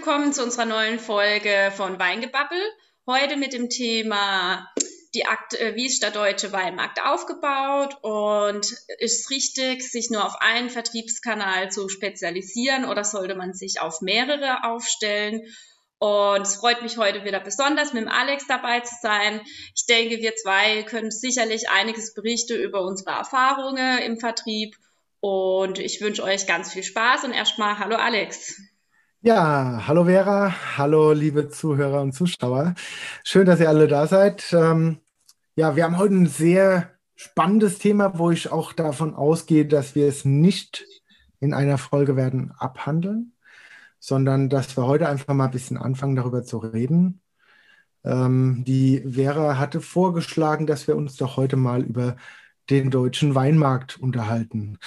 willkommen zu unserer neuen Folge von Weingebabbel. Heute mit dem Thema, die Akt, äh, wie ist der deutsche Weinmarkt aufgebaut und ist es richtig, sich nur auf einen Vertriebskanal zu spezialisieren oder sollte man sich auf mehrere aufstellen? Und es freut mich heute wieder besonders, mit dem Alex dabei zu sein. Ich denke, wir zwei können sicherlich einiges berichten über unsere Erfahrungen im Vertrieb. Und ich wünsche euch ganz viel Spaß und erstmal hallo Alex. Ja, hallo Vera, hallo liebe Zuhörer und Zuschauer. Schön, dass ihr alle da seid. Ähm, ja, wir haben heute ein sehr spannendes Thema, wo ich auch davon ausgehe, dass wir es nicht in einer Folge werden abhandeln, sondern dass wir heute einfach mal ein bisschen anfangen, darüber zu reden. Ähm, die Vera hatte vorgeschlagen, dass wir uns doch heute mal über den deutschen Weinmarkt unterhalten.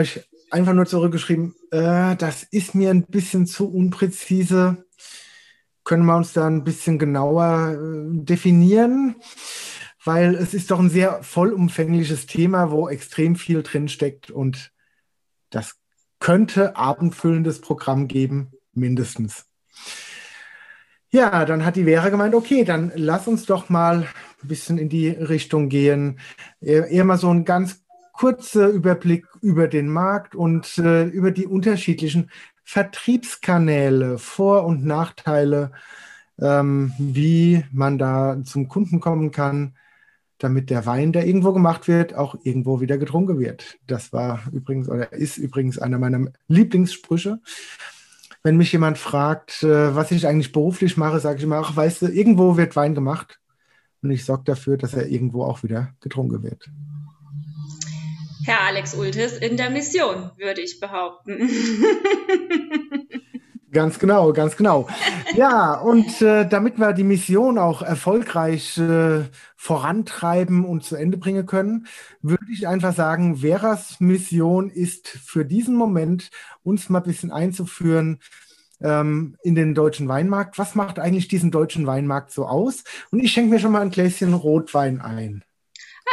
Ich einfach nur zurückgeschrieben, äh, das ist mir ein bisschen zu unpräzise. Können wir uns da ein bisschen genauer äh, definieren? Weil es ist doch ein sehr vollumfängliches Thema, wo extrem viel drinsteckt und das könnte abendfüllendes Programm geben, mindestens. Ja, dann hat die Vera gemeint, okay, dann lass uns doch mal ein bisschen in die Richtung gehen. Eher mal so ein ganz kurzer Überblick über den Markt und äh, über die unterschiedlichen Vertriebskanäle, Vor- und Nachteile, ähm, wie man da zum Kunden kommen kann, damit der Wein, der irgendwo gemacht wird, auch irgendwo wieder getrunken wird. Das war übrigens oder ist übrigens einer meiner Lieblingssprüche. Wenn mich jemand fragt, äh, was ich eigentlich beruflich mache, sage ich immer, ach, weißt du, irgendwo wird Wein gemacht und ich sorge dafür, dass er irgendwo auch wieder getrunken wird. Herr Alex Ultis in der Mission, würde ich behaupten. Ganz genau, ganz genau. Ja, und äh, damit wir die Mission auch erfolgreich äh, vorantreiben und zu Ende bringen können, würde ich einfach sagen, Veras Mission ist für diesen Moment, uns mal ein bisschen einzuführen ähm, in den deutschen Weinmarkt. Was macht eigentlich diesen deutschen Weinmarkt so aus? Und ich schenke mir schon mal ein Gläschen Rotwein ein.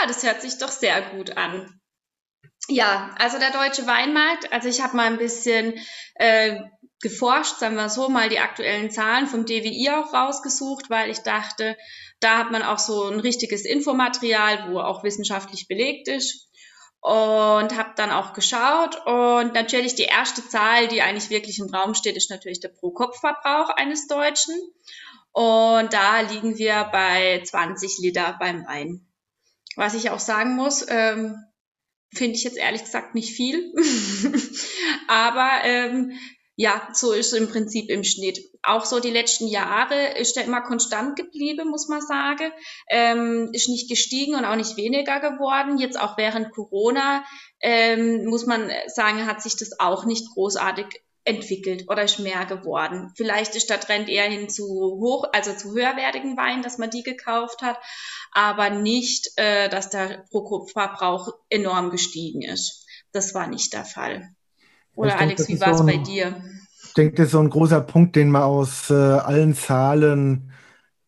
Ah, das hört sich doch sehr gut an. Ja, also der deutsche Weinmarkt, also ich habe mal ein bisschen äh, geforscht, sagen wir so, mal die aktuellen Zahlen vom DWI auch rausgesucht, weil ich dachte, da hat man auch so ein richtiges Infomaterial, wo auch wissenschaftlich belegt ist. Und habe dann auch geschaut und natürlich die erste Zahl, die eigentlich wirklich im Raum steht, ist natürlich der Pro-Kopf-Verbrauch eines Deutschen. Und da liegen wir bei 20 Liter beim Wein. Was ich auch sagen muss, ähm, finde ich jetzt ehrlich gesagt nicht viel. Aber ähm, ja, so ist es im Prinzip im Schnitt. Auch so die letzten Jahre ist er immer konstant geblieben, muss man sagen. Ähm, ist nicht gestiegen und auch nicht weniger geworden. Jetzt auch während Corona ähm, muss man sagen, hat sich das auch nicht großartig entwickelt oder ist mehr geworden. Vielleicht ist der Trend eher hin zu hoch, also zu höherwertigen Weinen, dass man die gekauft hat, aber nicht, äh, dass der Pro-Kopf-Verbrauch enorm gestiegen ist. Das war nicht der Fall. Oder denke, Alex, wie war es so bei dir? Ich denke, das ist so ein großer Punkt, den man aus äh, allen Zahlen ein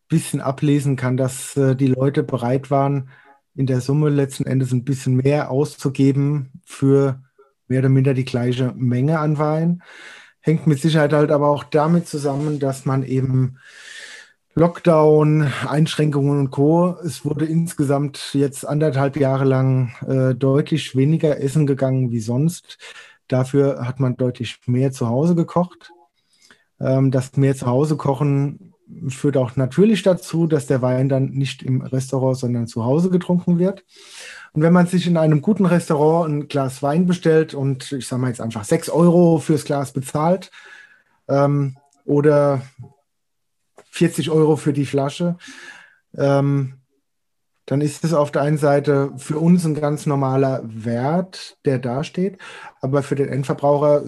bisschen ablesen kann, dass äh, die Leute bereit waren, in der Summe letzten Endes ein bisschen mehr auszugeben für mehr oder minder die gleiche Menge an Wein. Hängt mit Sicherheit halt aber auch damit zusammen, dass man eben Lockdown, Einschränkungen und Co. Es wurde insgesamt jetzt anderthalb Jahre lang äh, deutlich weniger essen gegangen wie sonst. Dafür hat man deutlich mehr zu Hause gekocht. Ähm, das mehr zu Hause kochen führt auch natürlich dazu, dass der Wein dann nicht im Restaurant, sondern zu Hause getrunken wird. Und wenn man sich in einem guten Restaurant ein Glas Wein bestellt und ich sage mal jetzt einfach 6 Euro fürs Glas bezahlt ähm, oder 40 Euro für die Flasche, ähm, dann ist es auf der einen Seite für uns ein ganz normaler Wert, der dasteht, aber für den Endverbraucher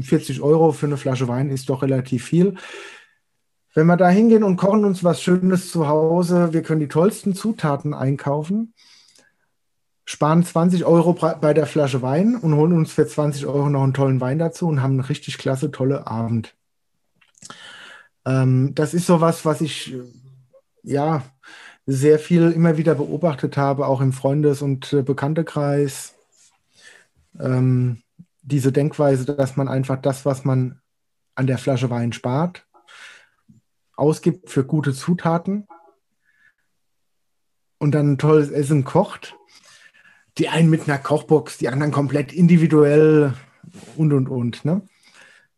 40 Euro für eine Flasche Wein ist doch relativ viel. Wenn wir da hingehen und kochen uns was Schönes zu Hause, wir können die tollsten Zutaten einkaufen, sparen 20 Euro bei der Flasche Wein und holen uns für 20 Euro noch einen tollen Wein dazu und haben einen richtig klasse, tolle Abend. Ähm, das ist sowas, was ich ja sehr viel immer wieder beobachtet habe, auch im Freundes- und äh, Bekanntekreis. Ähm, diese Denkweise, dass man einfach das, was man an der Flasche Wein spart, ausgibt für gute Zutaten und dann ein tolles Essen kocht. Die einen mit einer Kochbox, die anderen komplett individuell und und und. Ne?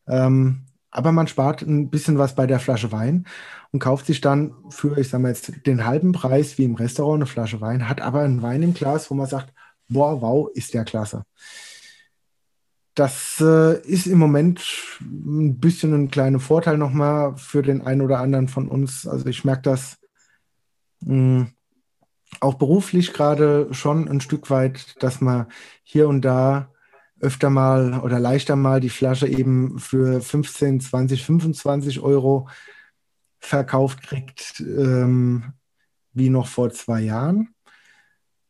Ähm, aber man spart ein bisschen was bei der Flasche Wein und kauft sich dann für, ich sage mal jetzt, den halben Preis wie im Restaurant eine Flasche Wein, hat aber einen Wein im Glas, wo man sagt, boah, wow, ist der klasse. Das äh, ist im Moment ein bisschen ein kleiner Vorteil nochmal für den einen oder anderen von uns. Also ich merke das mh, hm, auch beruflich gerade schon ein Stück weit, dass man hier und da öfter mal oder leichter mal die Flasche eben für 15, 20, 25 Euro verkauft kriegt, ähm, wie noch vor zwei Jahren.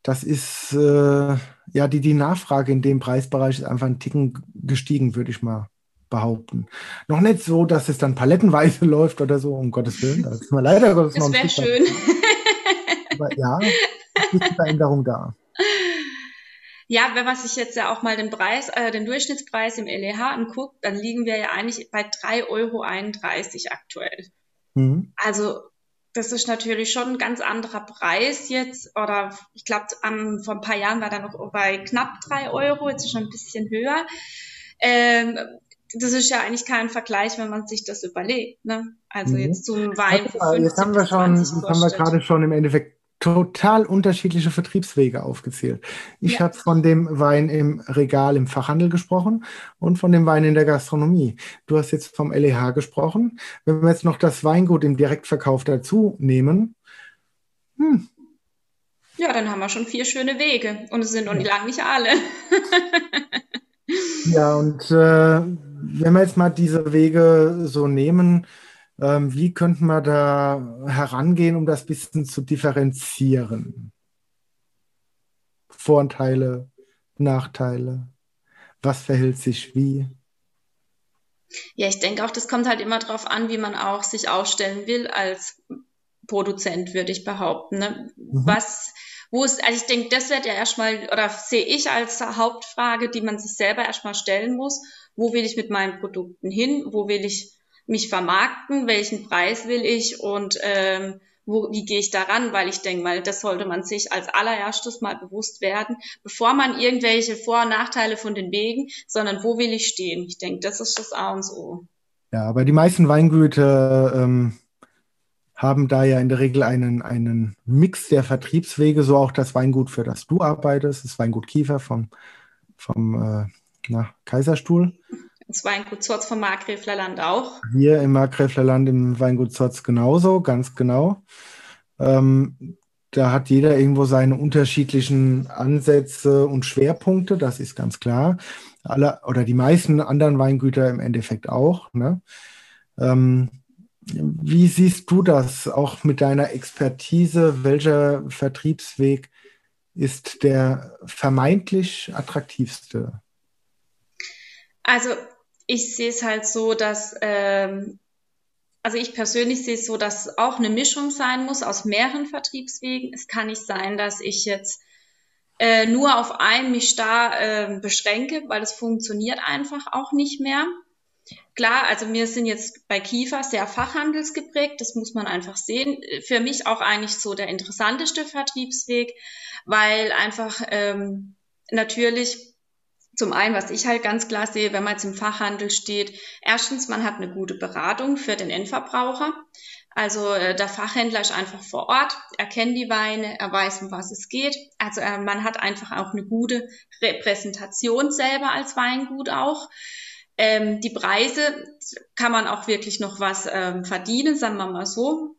Das ist, äh, ja, die, die Nachfrage in dem Preisbereich ist einfach ein Ticken gestiegen, würde ich mal behaupten. Noch nicht so, dass es dann palettenweise läuft oder so, um Gottes Willen. Das ist mal leider Gottes Das wäre schön. Aber ja, es ist eine Veränderung da. Ja, wenn man sich jetzt ja auch mal den Preis, äh, den Durchschnittspreis im LEH anguckt, dann liegen wir ja eigentlich bei 3,31 Euro aktuell. Mhm. Also das ist natürlich schon ein ganz anderer Preis jetzt. Oder ich glaube, vor ein paar Jahren war er noch bei knapp drei Euro, jetzt ist schon ein bisschen höher. Ähm, das ist ja eigentlich kein Vergleich, wenn man sich das überlegt. Ne? Also mhm. jetzt zum Wein. Ja, jetzt haben wir schon, jetzt haben wir gerade schon im Endeffekt total unterschiedliche Vertriebswege aufgezählt. Ich ja. habe von dem Wein im Regal im Fachhandel gesprochen und von dem Wein in der Gastronomie. Du hast jetzt vom LEH gesprochen. Wenn wir jetzt noch das Weingut im Direktverkauf dazu nehmen, hm. Ja, dann haben wir schon vier schöne Wege und es sind noch ja. lange nicht alle. ja, und äh, wenn wir jetzt mal diese Wege so nehmen, ähm, wie könnten wir da herangehen, um das ein bisschen zu differenzieren? Vorteile, Nachteile, was verhält sich wie? Ja, ich denke auch, das kommt halt immer darauf an, wie man auch sich aufstellen will als Produzent, würde ich behaupten. Ne? Mhm. Was, wo ist, also ich denke, das wird ja erstmal, oder sehe ich als Hauptfrage, die man sich selber erstmal stellen muss. Wo will ich mit meinen Produkten hin? Wo will ich mich vermarkten, welchen Preis will ich und ähm, wo, wie gehe ich daran, weil ich denke mal, das sollte man sich als allererstes mal bewusst werden, bevor man irgendwelche Vor- und Nachteile von den Wegen, sondern wo will ich stehen? Ich denke, das ist das A und O. Ja, aber die meisten Weingüter ähm, haben da ja in der Regel einen, einen Mix der Vertriebswege, so auch das Weingut, für das du arbeitest, das Weingut Kiefer vom, vom äh, na, Kaiserstuhl. Das Weingut Zotz vom Markgräflerland auch. Hier im Markgräflerland im Weingut Zotz genauso, ganz genau. Ähm, da hat jeder irgendwo seine unterschiedlichen Ansätze und Schwerpunkte, das ist ganz klar. Alle oder die meisten anderen Weingüter im Endeffekt auch. Ne? Ähm, wie siehst du das auch mit deiner Expertise? Welcher Vertriebsweg ist der vermeintlich attraktivste? Also ich sehe es halt so, dass, ähm, also ich persönlich sehe es so, dass auch eine Mischung sein muss aus mehreren Vertriebswegen. Es kann nicht sein, dass ich jetzt äh, nur auf einen mich da äh, beschränke, weil es funktioniert einfach auch nicht mehr. Klar, also wir sind jetzt bei Kiefer sehr fachhandelsgeprägt, das muss man einfach sehen. Für mich auch eigentlich so der interessanteste Vertriebsweg, weil einfach ähm, natürlich zum einen, was ich halt ganz klar sehe, wenn man jetzt im Fachhandel steht, erstens, man hat eine gute Beratung für den Endverbraucher. Also äh, der Fachhändler ist einfach vor Ort, er kennt die Weine, er weiß, um was es geht. Also äh, man hat einfach auch eine gute Repräsentation selber als Weingut auch. Ähm, die Preise kann man auch wirklich noch was ähm, verdienen, sagen wir mal so.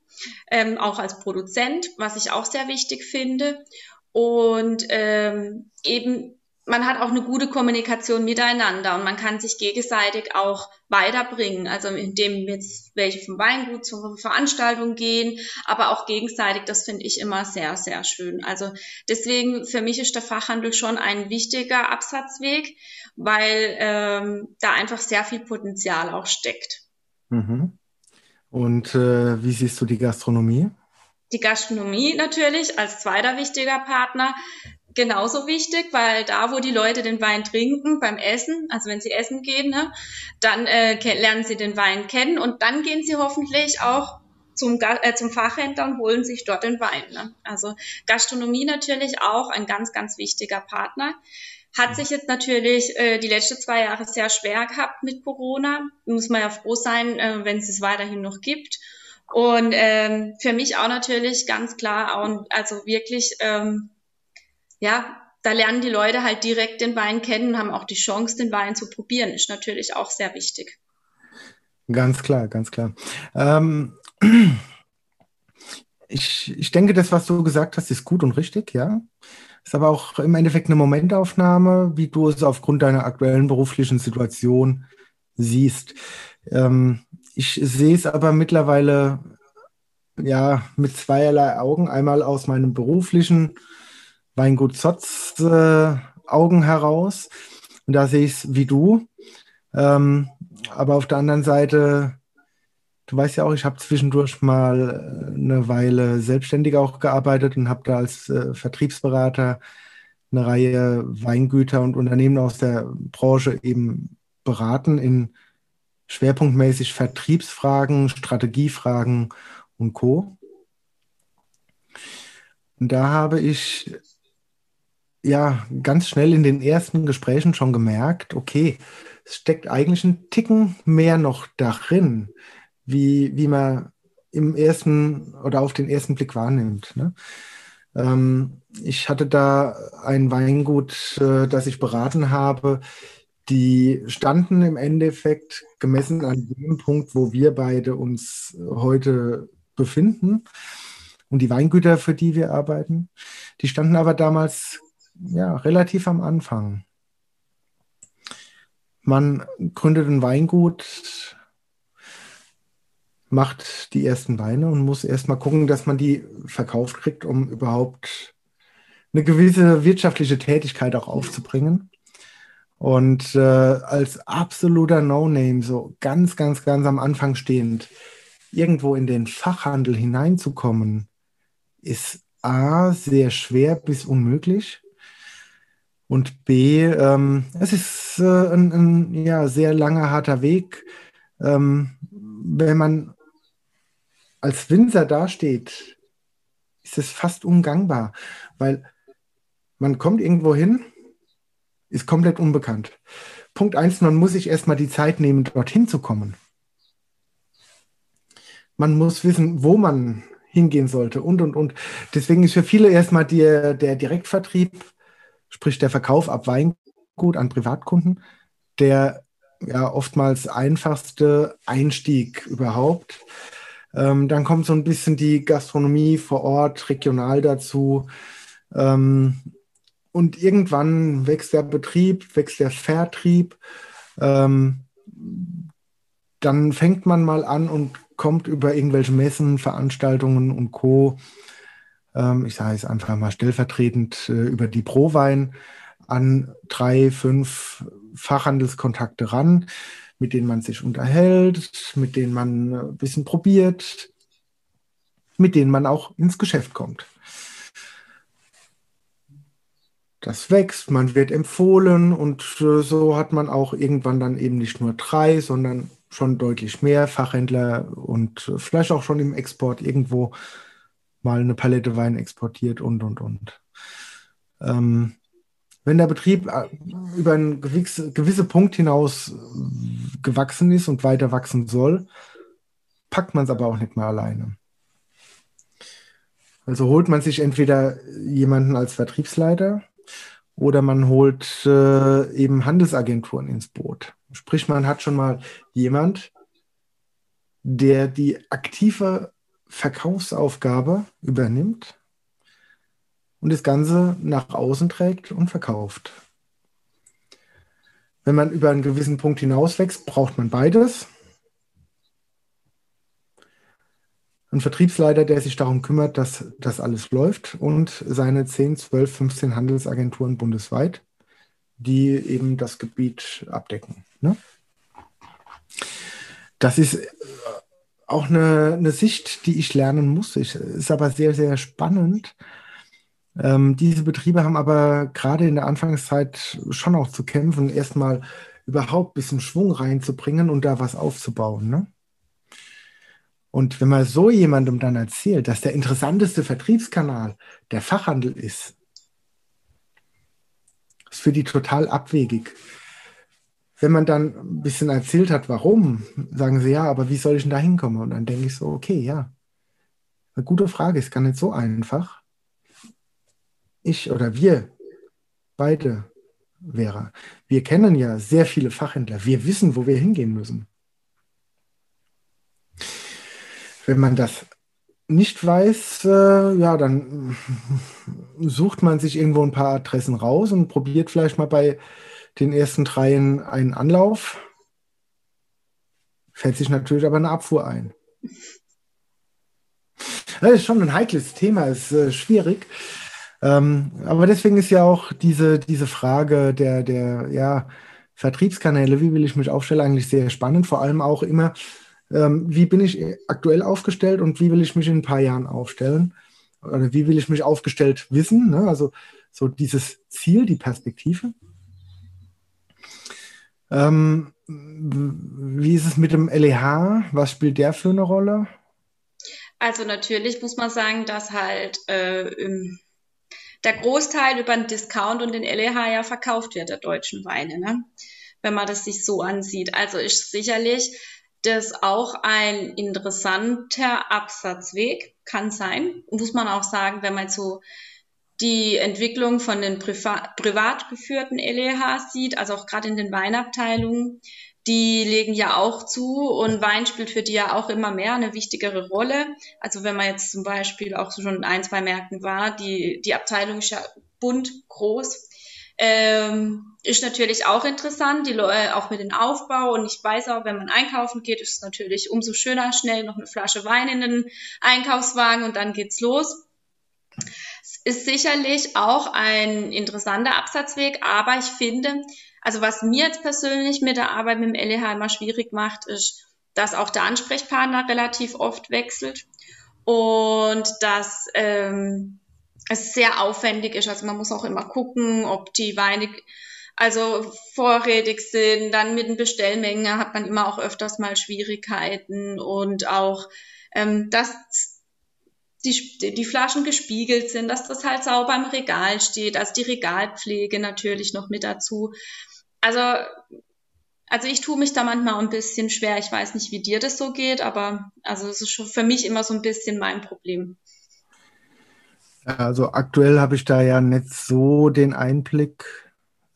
Ähm, auch als Produzent, was ich auch sehr wichtig finde. Und ähm, eben man hat auch eine gute Kommunikation miteinander und man kann sich gegenseitig auch weiterbringen. Also indem jetzt welche vom Weingut zur Veranstaltung gehen, aber auch gegenseitig, das finde ich immer sehr, sehr schön. Also deswegen für mich ist der Fachhandel schon ein wichtiger Absatzweg, weil ähm, da einfach sehr viel Potenzial auch steckt. Mhm. Und äh, wie siehst du die Gastronomie? Die Gastronomie natürlich als zweiter wichtiger Partner genauso wichtig, weil da, wo die Leute den Wein trinken, beim Essen, also wenn sie essen gehen, ne, dann äh, lernen sie den Wein kennen und dann gehen sie hoffentlich auch zum, äh, zum Fachhändler und holen sich dort den Wein. Ne? Also Gastronomie natürlich auch ein ganz, ganz wichtiger Partner. Hat sich jetzt natürlich äh, die letzten zwei Jahre sehr schwer gehabt mit Corona. Muss man ja froh sein, äh, wenn es es weiterhin noch gibt. Und ähm, für mich auch natürlich ganz klar, auch, also wirklich, ähm, ja, da lernen die Leute halt direkt den Wein kennen, haben auch die Chance, den Wein zu probieren. Ist natürlich auch sehr wichtig. Ganz klar, ganz klar. Ähm, ich, ich denke, das, was du gesagt hast, ist gut und richtig, ja. Ist aber auch im Endeffekt eine Momentaufnahme, wie du es aufgrund deiner aktuellen beruflichen Situation siehst. Ähm, ich sehe es aber mittlerweile ja mit zweierlei Augen. Einmal aus meinem beruflichen Weingut Zotz äh, Augen heraus. Und da sehe ich es wie du. Ähm, aber auf der anderen Seite Du weißt ja auch, ich habe zwischendurch mal äh, eine Weile selbstständig auch gearbeitet und habe da als äh, Vertriebsberater eine Reihe Weingüter und Unternehmen aus der Branche eben beraten in schwerpunktmäßig Vertriebsfragen, Strategiefragen und Co. Und da habe ich ja ganz schnell in den ersten Gesprächen schon gemerkt, okay, es steckt eigentlich ein Ticken mehr noch darin wie, wie man im ersten oder auf den ersten Blick wahrnimmt. Ne? Ähm, ich hatte da ein Weingut, äh, das ich beraten habe. Die standen im Endeffekt gemessen an dem Punkt, wo wir beide uns heute befinden. Und die Weingüter, für die wir arbeiten, die standen aber damals ja, relativ am Anfang. Man gründet ein Weingut, macht die ersten Weine und muss erstmal gucken, dass man die verkauft kriegt, um überhaupt eine gewisse wirtschaftliche Tätigkeit auch aufzubringen. Und äh, als absoluter No-Name, so ganz, ganz, ganz am Anfang stehend, irgendwo in den Fachhandel hineinzukommen, ist A, sehr schwer bis unmöglich. Und B, ähm, es ist äh, ein, ein, ja, sehr langer, harter Weg. Ähm, wenn man als Winzer dasteht, ist es fast ungangbar, weil man kommt irgendwo hin, ist komplett unbekannt. Punkt eins, man muss sich erstmal die Zeit nehmen, dorthin zu kommen. Man muss wissen, wo man hingehen sollte und, und, und. Deswegen ist für viele erstmal die, der Direktvertrieb, sprich der Verkauf ab Weingut an Privatkunden, der ja oftmals einfachste Einstieg überhaupt. Ähm, dann kommt so ein bisschen die Gastronomie vor Ort, regional dazu. Ähm, und irgendwann wächst der Betrieb, wächst der Vertrieb. Ähm, dann fängt man mal an und kommt über irgendwelche Messen, Veranstaltungen und Co. Ähm, ich sage es einfach mal stellvertretend äh, über die Prowein an drei, fünf Fachhandelskontakte ran mit denen man sich unterhält, mit denen man ein bisschen probiert, mit denen man auch ins Geschäft kommt. Das wächst, man wird empfohlen und äh, so hat man auch irgendwann dann eben nicht nur drei, sondern schon deutlich mehr Fachhändler und vielleicht auch schon im Export irgendwo mal eine Palette Wein exportiert und, und, und. Ähm, wenn der Betrieb äh, über einen gewissen gewisse Punkt hinaus äh, gewachsen ist und weiter wachsen soll, packt man es aber auch nicht mehr alleine. Also holt man sich entweder jemanden als Vertriebsleiter oder man holt äh, eben Handelsagenturen ins Boot. Sprich, man hat schon mal jemand, der die aktive Verkaufsaufgabe übernimmt und das Ganze nach außen trägt und verkauft. Wenn man über einen gewissen Punkt hinauswächst, braucht man beides. Ein Vertriebsleiter, der sich darum kümmert, dass das alles läuft und seine 10, 12, 15 Handelsagenturen bundesweit, die eben das Gebiet abdecken. Ne? Das ist auch eine, eine Sicht, die ich lernen muss. Ich, ist aber sehr, sehr spannend, ähm, diese Betriebe haben aber gerade in der Anfangszeit schon auch zu kämpfen, erstmal überhaupt ein bisschen Schwung reinzubringen und da was aufzubauen. Ne? Und wenn man so jemandem dann erzählt, dass der interessanteste Vertriebskanal der Fachhandel ist, ist für die total abwegig. Wenn man dann ein bisschen erzählt hat, warum, sagen sie, ja, aber wie soll ich denn da hinkommen? Und dann denke ich so, okay, ja, eine gute Frage, ist gar nicht so einfach. Ich oder wir beide, Vera, wir kennen ja sehr viele Fachhändler. Wir wissen, wo wir hingehen müssen. Wenn man das nicht weiß, äh, ja, dann sucht man sich irgendwo ein paar Adressen raus und probiert vielleicht mal bei den ersten dreien einen Anlauf. Fällt sich natürlich aber eine Abfuhr ein. Das ist schon ein heikles Thema, ist äh, schwierig. Ähm, aber deswegen ist ja auch diese, diese Frage der, der ja, Vertriebskanäle, wie will ich mich aufstellen, eigentlich sehr spannend. Vor allem auch immer, ähm, wie bin ich aktuell aufgestellt und wie will ich mich in ein paar Jahren aufstellen? Oder wie will ich mich aufgestellt wissen? Ne? Also so dieses Ziel, die Perspektive. Ähm, wie ist es mit dem LEH? Was spielt der für eine Rolle? Also natürlich muss man sagen, dass halt äh, der Großteil über den Discount und den LEH ja verkauft wird, der deutschen Weine, ne? wenn man das sich so ansieht. Also ist sicherlich das auch ein interessanter Absatzweg, kann sein. Muss man auch sagen, wenn man so die Entwicklung von den privat, privat geführten LEH sieht, also auch gerade in den Weinabteilungen, die legen ja auch zu und Wein spielt für die ja auch immer mehr eine wichtigere Rolle. Also wenn man jetzt zum Beispiel auch schon in ein, zwei Märkten war, die, die Abteilung ist ja bunt, groß, ähm, ist natürlich auch interessant, die Leute auch mit dem Aufbau. Und ich weiß auch, wenn man einkaufen geht, ist es natürlich umso schöner, schnell noch eine Flasche Wein in den Einkaufswagen und dann geht's los. Ist sicherlich auch ein interessanter Absatzweg, aber ich finde, also was mir jetzt persönlich mit der Arbeit mit dem LEH immer schwierig macht, ist, dass auch der Ansprechpartner relativ oft wechselt und dass ähm, es sehr aufwendig ist. Also man muss auch immer gucken, ob die Weine also vorrätig sind. Dann mit den Bestellmengen hat man immer auch öfters mal Schwierigkeiten und auch, ähm, dass die, die Flaschen gespiegelt sind, dass das halt sauber im Regal steht, also die Regalpflege natürlich noch mit dazu. Also, also ich tue mich da manchmal ein bisschen schwer. Ich weiß nicht, wie dir das so geht, aber also es ist schon für mich immer so ein bisschen mein Problem. Also aktuell habe ich da ja nicht so den Einblick.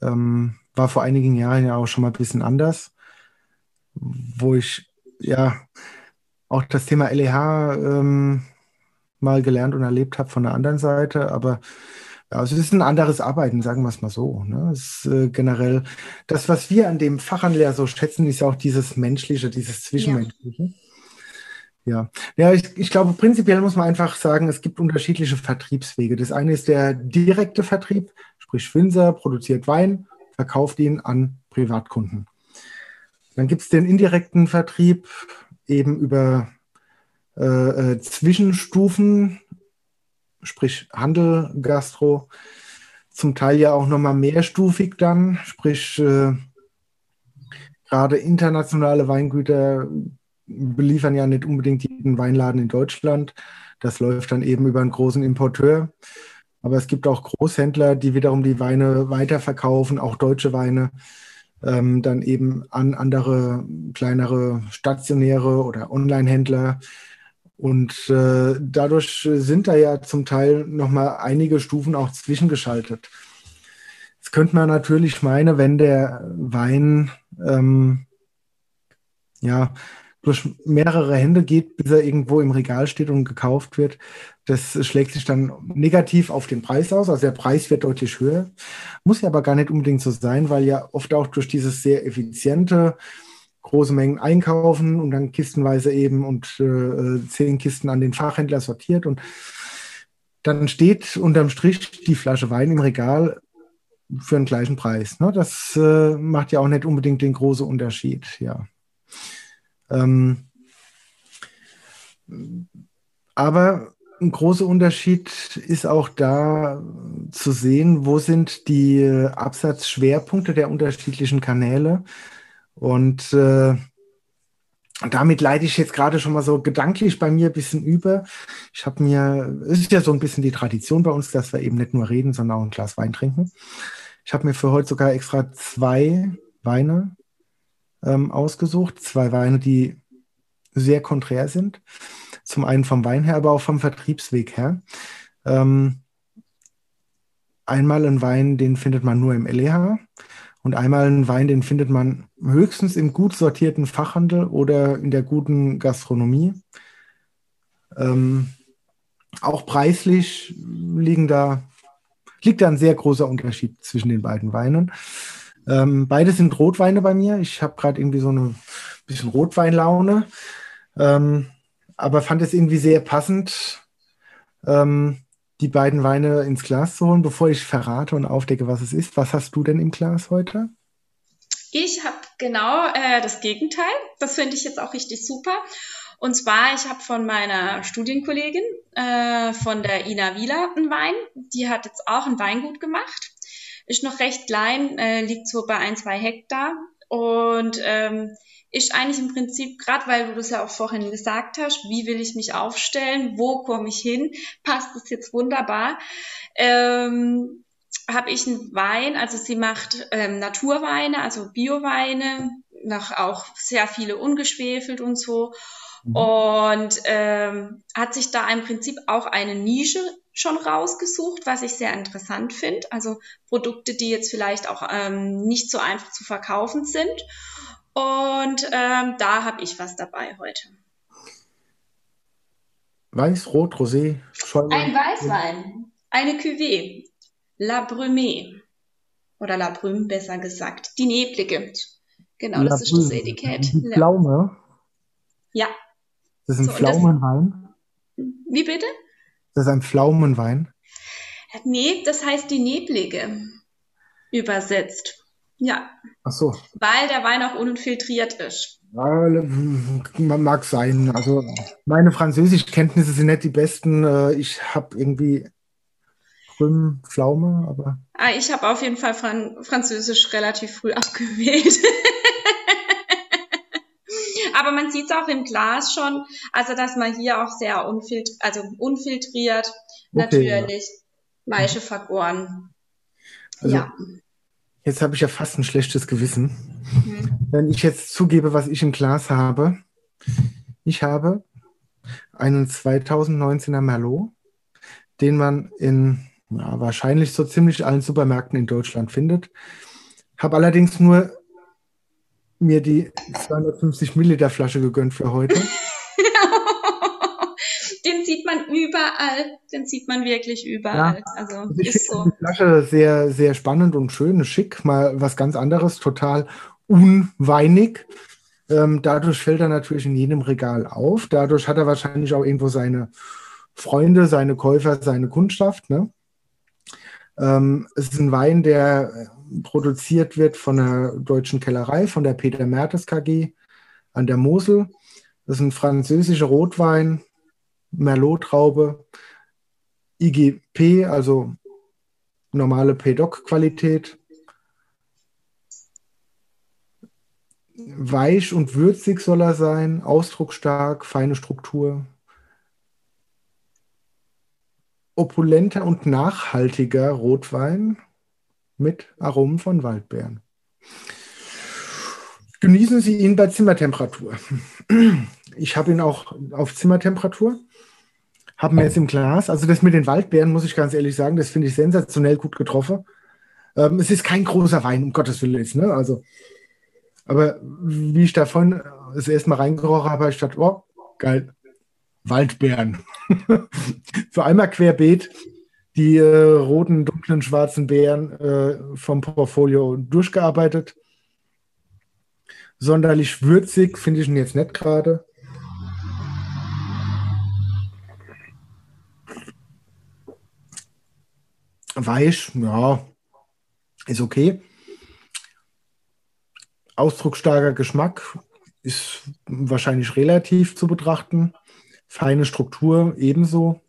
Ähm, war vor einigen Jahren ja auch schon mal ein bisschen anders, wo ich ja auch das Thema LEH ähm, mal gelernt und erlebt habe von der anderen Seite, aber ja, also es ist ein anderes Arbeiten, sagen wir es mal so. Ne? Es ist, äh, generell das, was wir an dem Fachhandel ja so schätzen, ist ja auch dieses Menschliche, dieses Zwischenmenschliche. Ja, ja, ja ich, ich glaube, prinzipiell muss man einfach sagen, es gibt unterschiedliche Vertriebswege. Das eine ist der direkte Vertrieb, sprich Winzer produziert Wein, verkauft ihn an Privatkunden. Dann gibt es den indirekten Vertrieb eben über äh, äh Zwischenstufen, sprich Handel, Gastro, zum Teil ja auch nochmal mehrstufig dann, sprich äh, gerade internationale Weingüter beliefern ja nicht unbedingt jeden Weinladen in Deutschland. Das läuft dann eben über einen großen Importeur. Aber es gibt auch Großhändler, die wiederum die Weine weiterverkaufen, auch deutsche Weine, ähm, dann eben an andere kleinere stationäre oder Online-Händler, und äh, dadurch sind da ja zum Teil nochmal einige Stufen auch zwischengeschaltet. Jetzt könnte man natürlich meinen, wenn der Wein ähm, ja durch mehrere Hände geht, bis er irgendwo im Regal steht und gekauft wird, das schlägt sich dann negativ auf den Preis aus. Also der Preis wird deutlich höher. Muss ja aber gar nicht unbedingt so sein, weil ja oft auch durch dieses sehr effiziente große Mengen einkaufen und dann kistenweise eben und äh, zehn Kisten an den Fachhändler sortiert und dann steht unterm Strich die Flasche Wein im Regal für den gleichen Preis. Ne? Das äh, macht ja auch nicht unbedingt den großen Unterschied, ja. Ähm, aber ein großer Unterschied ist auch da zu sehen, wo sind die Absatzschwerpunkte der unterschiedlichen Kanäle. Und äh, damit leite ich jetzt gerade schon mal so gedanklich bei mir ein bisschen über. Ich habe mir, es ist ja so ein bisschen die Tradition bei uns, dass wir eben nicht nur reden, sondern auch ein Glas Wein trinken. Ich habe mir für heute sogar extra zwei Weine ähm, ausgesucht. Zwei Weine, die sehr konträr sind. Zum einen vom Wein her, aber auch vom Vertriebsweg her. Ähm, einmal ein Wein, den findet man nur im LEH und einmal ein Wein, den findet man höchstens im gut sortierten Fachhandel oder in der guten Gastronomie. Ähm, auch preislich liegen da, liegt da ein sehr großer Unterschied zwischen den beiden Weinen. Ähm, beide sind Rotweine bei mir. Ich habe gerade irgendwie so eine bisschen Rotweinlaune, ähm, aber fand es irgendwie sehr passend, ähm, die beiden Weine ins Glas zu holen, bevor ich verrate und aufdecke, was es ist. Was hast du denn im Glas heute? Ich habe genau äh, das Gegenteil. Das finde ich jetzt auch richtig super. Und zwar, ich habe von meiner Studienkollegin, äh, von der Ina Wieler, einen Wein. Die hat jetzt auch ein Weingut gemacht ist noch recht klein, äh, liegt so bei ein, zwei Hektar und ähm, ist eigentlich im Prinzip, gerade weil du das ja auch vorhin gesagt hast, wie will ich mich aufstellen, wo komme ich hin, passt das jetzt wunderbar. Ähm, habe ich einen Wein, also sie macht ähm, Naturweine, also Bioweine, noch auch sehr viele ungeschwefelt und so. Mhm. Und ähm, hat sich da im Prinzip auch eine Nische schon rausgesucht, was ich sehr interessant finde. Also Produkte, die jetzt vielleicht auch ähm, nicht so einfach zu verkaufen sind. Und ähm, da habe ich was dabei heute. Weiß, Rot, Rosé, Schäume. Ein Weißwein, eine Cuvée, La Brumée. Oder La Brume besser gesagt. Die neblige. Genau, La das ist das Etikett. Die Pflaume. Ja. Das ist ein so, Pflaumenwein. Wie bitte? Das ist ein Pflaumenwein. Nee, das heißt die Neblige übersetzt. Ja. Ach so. Weil der Wein auch unfiltriert ist. Ja, mag sein. Also meine Französischkenntnisse sind nicht die besten. Äh, ich habe irgendwie Prüm, Pflaume, aber. Ah, ich habe auf jeden Fall Fran Französisch relativ früh abgewählt. Aber man sieht es auch im Glas schon, also dass man hier auch sehr unfiltr also unfiltriert, okay, natürlich, ja. Maische vergoren. Also, ja. Jetzt habe ich ja fast ein schlechtes Gewissen. Mhm. Wenn ich jetzt zugebe, was ich im Glas habe. Ich habe einen 2019er Merlot, den man in ja, wahrscheinlich so ziemlich allen Supermärkten in Deutschland findet. Habe allerdings nur mir die 250 Milliliter Flasche gegönnt für heute. Den sieht man überall. Den sieht man wirklich überall. Ja. Also, also ich ist so. die Flasche sehr, sehr spannend und schön, schick, mal was ganz anderes, total unweinig. Ähm, dadurch fällt er natürlich in jedem Regal auf. Dadurch hat er wahrscheinlich auch irgendwo seine Freunde, seine Käufer, seine Kundschaft. Ne? Ähm, es ist ein Wein, der produziert wird von der deutschen Kellerei, von der Peter Mertes KG an der Mosel. Das ist ein französischer Rotwein, Merlot-Traube, IGP, also normale PDOC-Qualität. Weich und würzig soll er sein, ausdrucksstark, feine Struktur. Opulenter und nachhaltiger Rotwein mit Aromen von Waldbeeren. Genießen Sie ihn bei Zimmertemperatur. Ich habe ihn auch auf Zimmertemperatur, habe mir jetzt im Glas, also das mit den Waldbeeren, muss ich ganz ehrlich sagen, das finde ich sensationell gut getroffen. Ähm, es ist kein großer Wein, um Gottes Willen jetzt, ne? Also, aber wie ich davon das erste Mal reingerochen habe, habe ich gedacht, oh, geil, Waldbeeren. so einmal querbeet die äh, roten, dunklen, schwarzen Beeren äh, vom Portfolio durchgearbeitet. Sonderlich würzig finde ich ihn jetzt nicht gerade. Weich, ja, ist okay. Ausdrucksstarker Geschmack ist wahrscheinlich relativ zu betrachten. Feine Struktur ebenso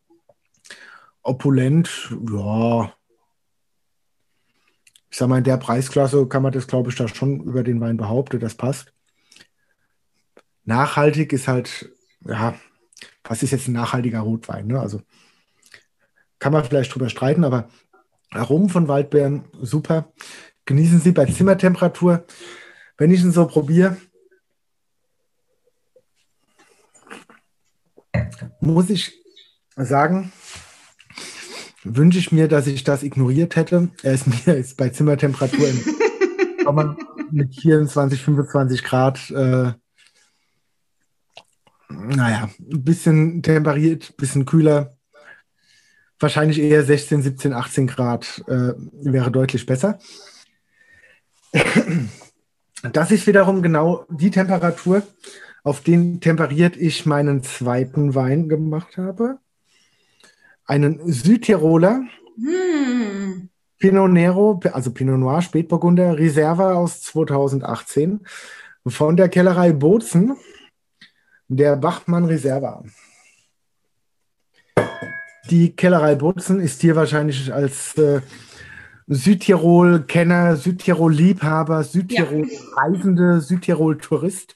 opulent, ja. Ich sag mal, in der Preisklasse kann man das, glaube ich, da schon über den Wein behaupten, das passt. nachhaltig ist halt, ja, was ist jetzt ein nachhaltiger Rotwein? Ne? Also kann man vielleicht drüber streiten, aber Aromen von Waldbeeren, super. Genießen Sie bei Zimmertemperatur. Wenn ich ihn so probiere, muss ich sagen, wünsche ich mir, dass ich das ignoriert hätte. Er ist mir jetzt bei Zimmertemperatur im Sommer mit 24, 25 Grad, äh, naja, ein bisschen temperiert, ein bisschen kühler. Wahrscheinlich eher 16, 17, 18 Grad äh, wäre deutlich besser. Das ist wiederum genau die Temperatur, auf den temperiert ich meinen zweiten Wein gemacht habe. Einen Südtiroler hm. Pinot Nero, also Pinot Noir, Spätburgunder, Reserva aus 2018 von der Kellerei Bozen, der Bachmann Reserva. Die Kellerei Bozen ist hier wahrscheinlich als äh, Südtirol-Kenner, Südtirol-Liebhaber, Südtirol-Reisende, Südtirol-Tourist.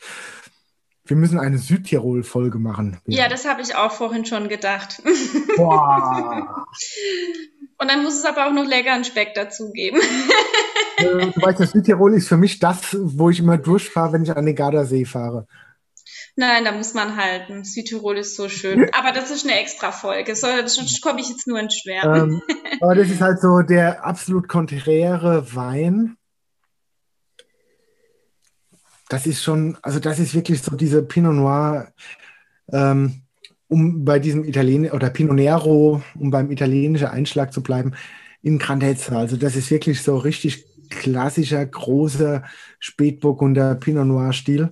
Wir müssen eine Südtirol-Folge machen. Ja, das habe ich auch vorhin schon gedacht. Boah. Und dann muss es aber auch noch leckeren Speck dazugeben. Äh, du weißt, das Südtirol ist für mich das, wo ich immer durchfahre, wenn ich an den Gardasee fahre. Nein, da muss man halten. Südtirol ist so schön. Aber das ist eine extra Folge. So, sonst komme ich jetzt nur ins Schwärmen. Ähm, aber das ist halt so der absolut konträre Wein. Das ist schon, also das ist wirklich so diese Pinot Noir, ähm, um bei diesem Italien oder Pinot Nero, um beim italienischen Einschlag zu bleiben, in Grandezza. Also das ist wirklich so richtig klassischer, großer Spätburgunder Pinot Noir Stil.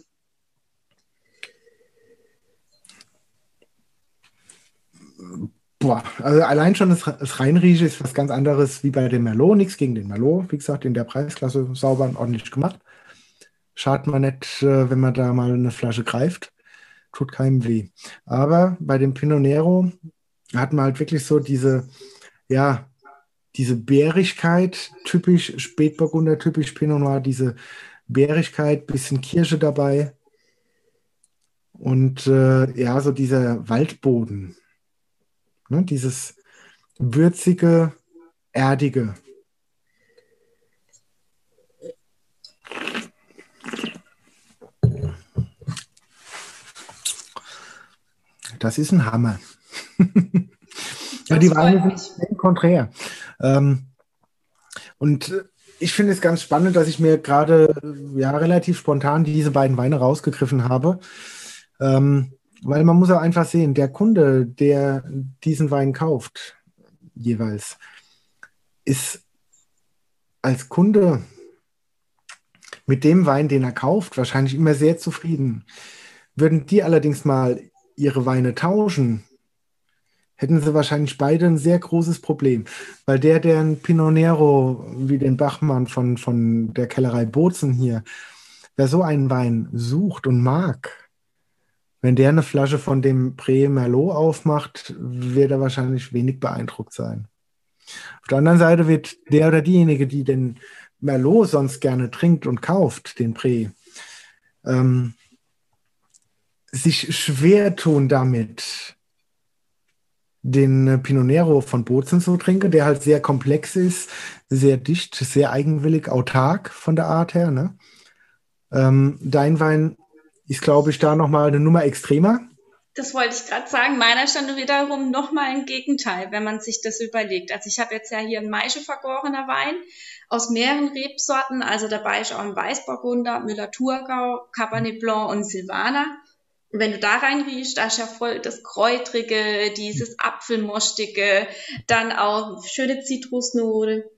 Boah, also allein schon das, das Reinrieche ist was ganz anderes wie bei dem Merlot. Nichts gegen den Merlot. Wie gesagt, in der Preisklasse sauber und ordentlich gemacht. Schadet man nicht, äh, wenn man da mal eine Flasche greift. Tut keinem weh. Aber bei dem Pinot Nero hat man halt wirklich so diese, ja, diese Bärigkeit, typisch Spätburgunder, typisch Pinot Noir, diese Bärigkeit, bisschen Kirsche dabei. Und äh, ja, so dieser Waldboden, Ne? Dieses würzige, erdige. Das ist ein Hammer. ja, die Weine sind konträr. Ähm, und ich finde es ganz spannend, dass ich mir gerade ja, relativ spontan diese beiden Weine rausgegriffen habe. Ähm, weil man muss auch einfach sehen, der Kunde, der diesen Wein kauft, jeweils, ist als Kunde mit dem Wein, den er kauft, wahrscheinlich immer sehr zufrieden. Würden die allerdings mal ihre Weine tauschen, hätten sie wahrscheinlich beide ein sehr großes Problem. Weil der, der ein Pinot Nero, wie den Bachmann von, von der Kellerei Bozen hier, wer so einen Wein sucht und mag, wenn der eine Flasche von dem Pré Merlot aufmacht, wird er wahrscheinlich wenig beeindruckt sein. Auf der anderen Seite wird der oder diejenige, die den Merlot sonst gerne trinkt und kauft, den Pré, ähm, sich schwer tun damit, den Pinot Nero von Bozen zu trinken, der halt sehr komplex ist, sehr dicht, sehr eigenwillig, autark von der Art her. Ne? Ähm, dein Wein ist, glaube ich, da nochmal eine Nummer extremer. Das wollte ich gerade sagen. Meiner stand wiederum nochmal im Gegenteil, wenn man sich das überlegt. Also ich habe jetzt ja hier einen Maische vergorener Wein aus mehreren Rebsorten. Also dabei ist auch ein Weißburgunder, Müller-Thurgau, Cabernet Blanc und Silvaner. Wenn du da reinriechst, da ist ja voll das Kräutrige, dieses Apfelmostige, dann auch schöne Zitrusnote,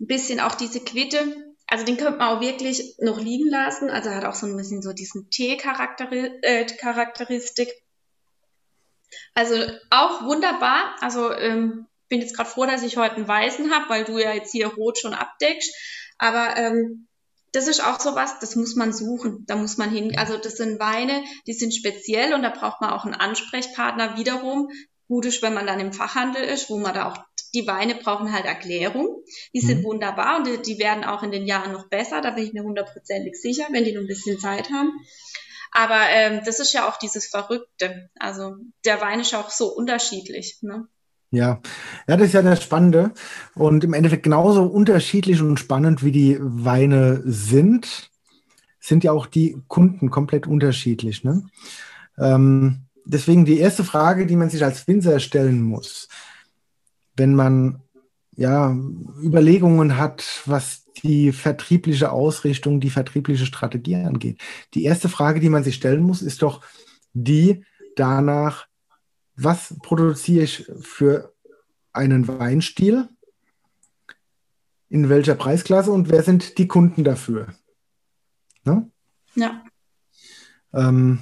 ein bisschen auch diese Quitte. Also den könnte man auch wirklich noch liegen lassen. Also hat auch so ein bisschen so diesen Tee-Charakteristik. Äh, also auch wunderbar. Also ähm, bin jetzt gerade froh, dass ich heute einen weißen habe, weil du ja jetzt hier rot schon abdeckst. Aber ähm, das ist auch so was, das muss man suchen. Da muss man hin. Also das sind Weine, die sind speziell und da braucht man auch einen Ansprechpartner wiederum. Gut ist, wenn man dann im Fachhandel ist, wo man da auch die Weine brauchen halt Erklärung. Die sind mhm. wunderbar und die, die, werden auch in den Jahren noch besser. Da bin ich mir hundertprozentig sicher, wenn die noch ein bisschen Zeit haben. Aber ähm, das ist ja auch dieses Verrückte. Also der Wein ist auch so unterschiedlich. Ne? Ja. ja, das ist ja das Spannende. Und im Endeffekt genauso unterschiedlich und spannend wie die Weine sind, sind ja auch die Kunden komplett unterschiedlich. Ne? Ähm, deswegen die erste Frage, die man sich als Winzer stellen muss, wenn man ja Überlegungen hat, was die vertriebliche Ausrichtung, die vertriebliche Strategie angeht. Die erste Frage, die man sich stellen muss, ist doch die danach, was produziere ich für einen Weinstil, in welcher Preisklasse und wer sind die Kunden dafür? Ne? Ja. Ähm,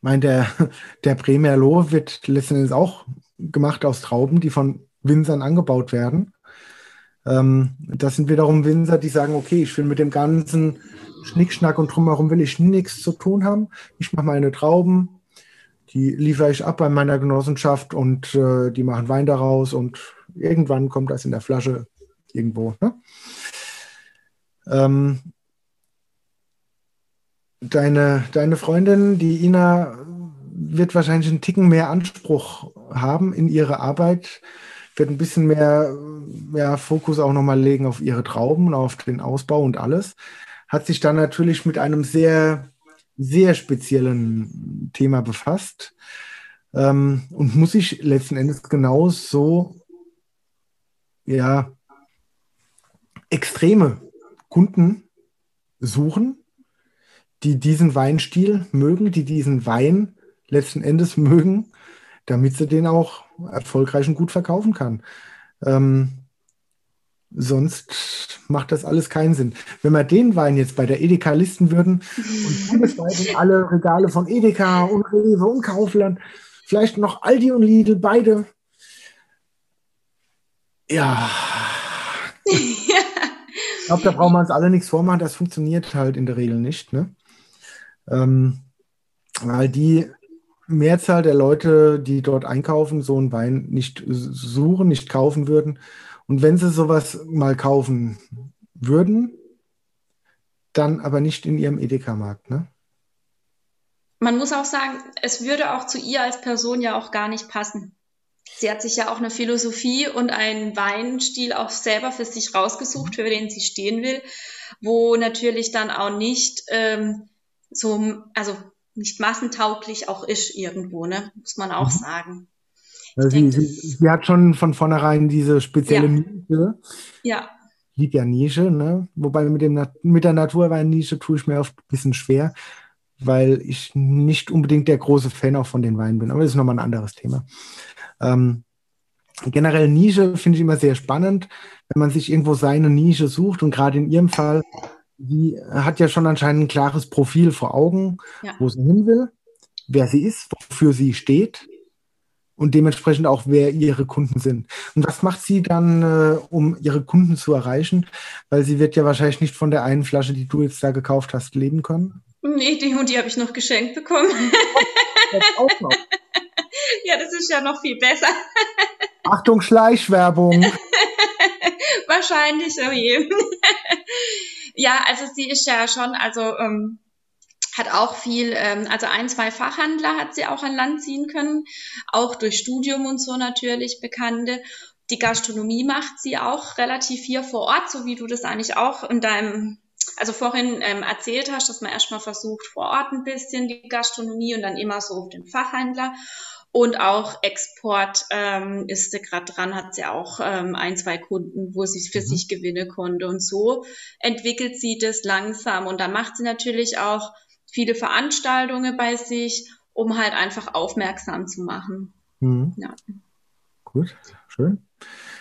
mein, der, der Premier wird letzten auch gemacht aus Trauben, die von Winzern angebaut werden. Ähm, das sind wiederum Winzer, die sagen, okay, ich will mit dem ganzen Schnickschnack und drumherum will ich nichts zu tun haben. Ich mache meine Trauben, die liefere ich ab bei meiner Genossenschaft und äh, die machen Wein daraus und irgendwann kommt das in der Flasche irgendwo. Ne? Ähm, deine, deine Freundin, die Ina, wird wahrscheinlich einen Ticken mehr Anspruch haben in ihre Arbeit, wird ein bisschen mehr, mehr Fokus auch nochmal legen auf ihre Trauben und auf den Ausbau und alles. Hat sich dann natürlich mit einem sehr, sehr speziellen Thema befasst ähm, und muss sich letzten Endes genauso, ja, extreme Kunden suchen, die diesen Weinstil mögen, die diesen Wein letzten Endes mögen, damit sie den auch erfolgreich und gut verkaufen kann. Ähm, sonst macht das alles keinen Sinn. Wenn wir den Wein jetzt bei der Edeka listen würden und bundesweit in alle Regale von Edeka und Rewe und Kaufland, vielleicht noch Aldi und Lidl, beide. Ja. Ich glaube, da brauchen wir uns alle nichts vormachen. Das funktioniert halt in der Regel nicht. Ne? Ähm, weil die Mehrzahl der Leute, die dort einkaufen, so einen Wein nicht suchen, nicht kaufen würden. Und wenn sie sowas mal kaufen würden, dann aber nicht in ihrem Edeka-Markt. Ne? Man muss auch sagen, es würde auch zu ihr als Person ja auch gar nicht passen. Sie hat sich ja auch eine Philosophie und einen Weinstil auch selber für sich rausgesucht, für den sie stehen will, wo natürlich dann auch nicht ähm, so, also nicht massentauglich auch ist irgendwo, ne? muss man auch mhm. sagen. Also sie, denke, sie, sie, hat schon von vornherein diese spezielle ja. Nische. Ja. Liegt ja Nische, ne? Wobei mit, dem, mit der Naturwein-Nische tue ich mir oft ein bisschen schwer, weil ich nicht unbedingt der große Fan auch von den Weinen bin. Aber das ist nochmal ein anderes Thema. Ähm, generell Nische finde ich immer sehr spannend, wenn man sich irgendwo seine Nische sucht und gerade in ihrem Fall sie hat ja schon anscheinend ein klares Profil vor Augen, ja. wo sie hin will, wer sie ist, wofür sie steht und dementsprechend auch, wer ihre Kunden sind. Und was macht sie dann, äh, um ihre Kunden zu erreichen? Weil sie wird ja wahrscheinlich nicht von der einen Flasche, die du jetzt da gekauft hast, leben können. Nee, die, und die habe ich noch geschenkt bekommen. Das auch noch. ja, das ist ja noch viel besser. Achtung, Schleichwerbung. Wahrscheinlich, oh je. Ja, also sie ist ja schon, also ähm, hat auch viel, ähm, also ein, zwei Fachhandler hat sie auch an Land ziehen können, auch durch Studium und so natürlich Bekannte. Die Gastronomie macht sie auch relativ hier vor Ort, so wie du das eigentlich auch in deinem, also vorhin ähm, erzählt hast, dass man erstmal versucht, vor Ort ein bisschen die Gastronomie und dann immer so auf den Fachhandler. Und auch Export ähm, ist sie gerade dran, hat sie auch ähm, ein, zwei Kunden, wo sie für mhm. sich gewinnen konnte. Und so entwickelt sie das langsam. Und dann macht sie natürlich auch viele Veranstaltungen bei sich, um halt einfach aufmerksam zu machen. Mhm. Ja. Gut, schön.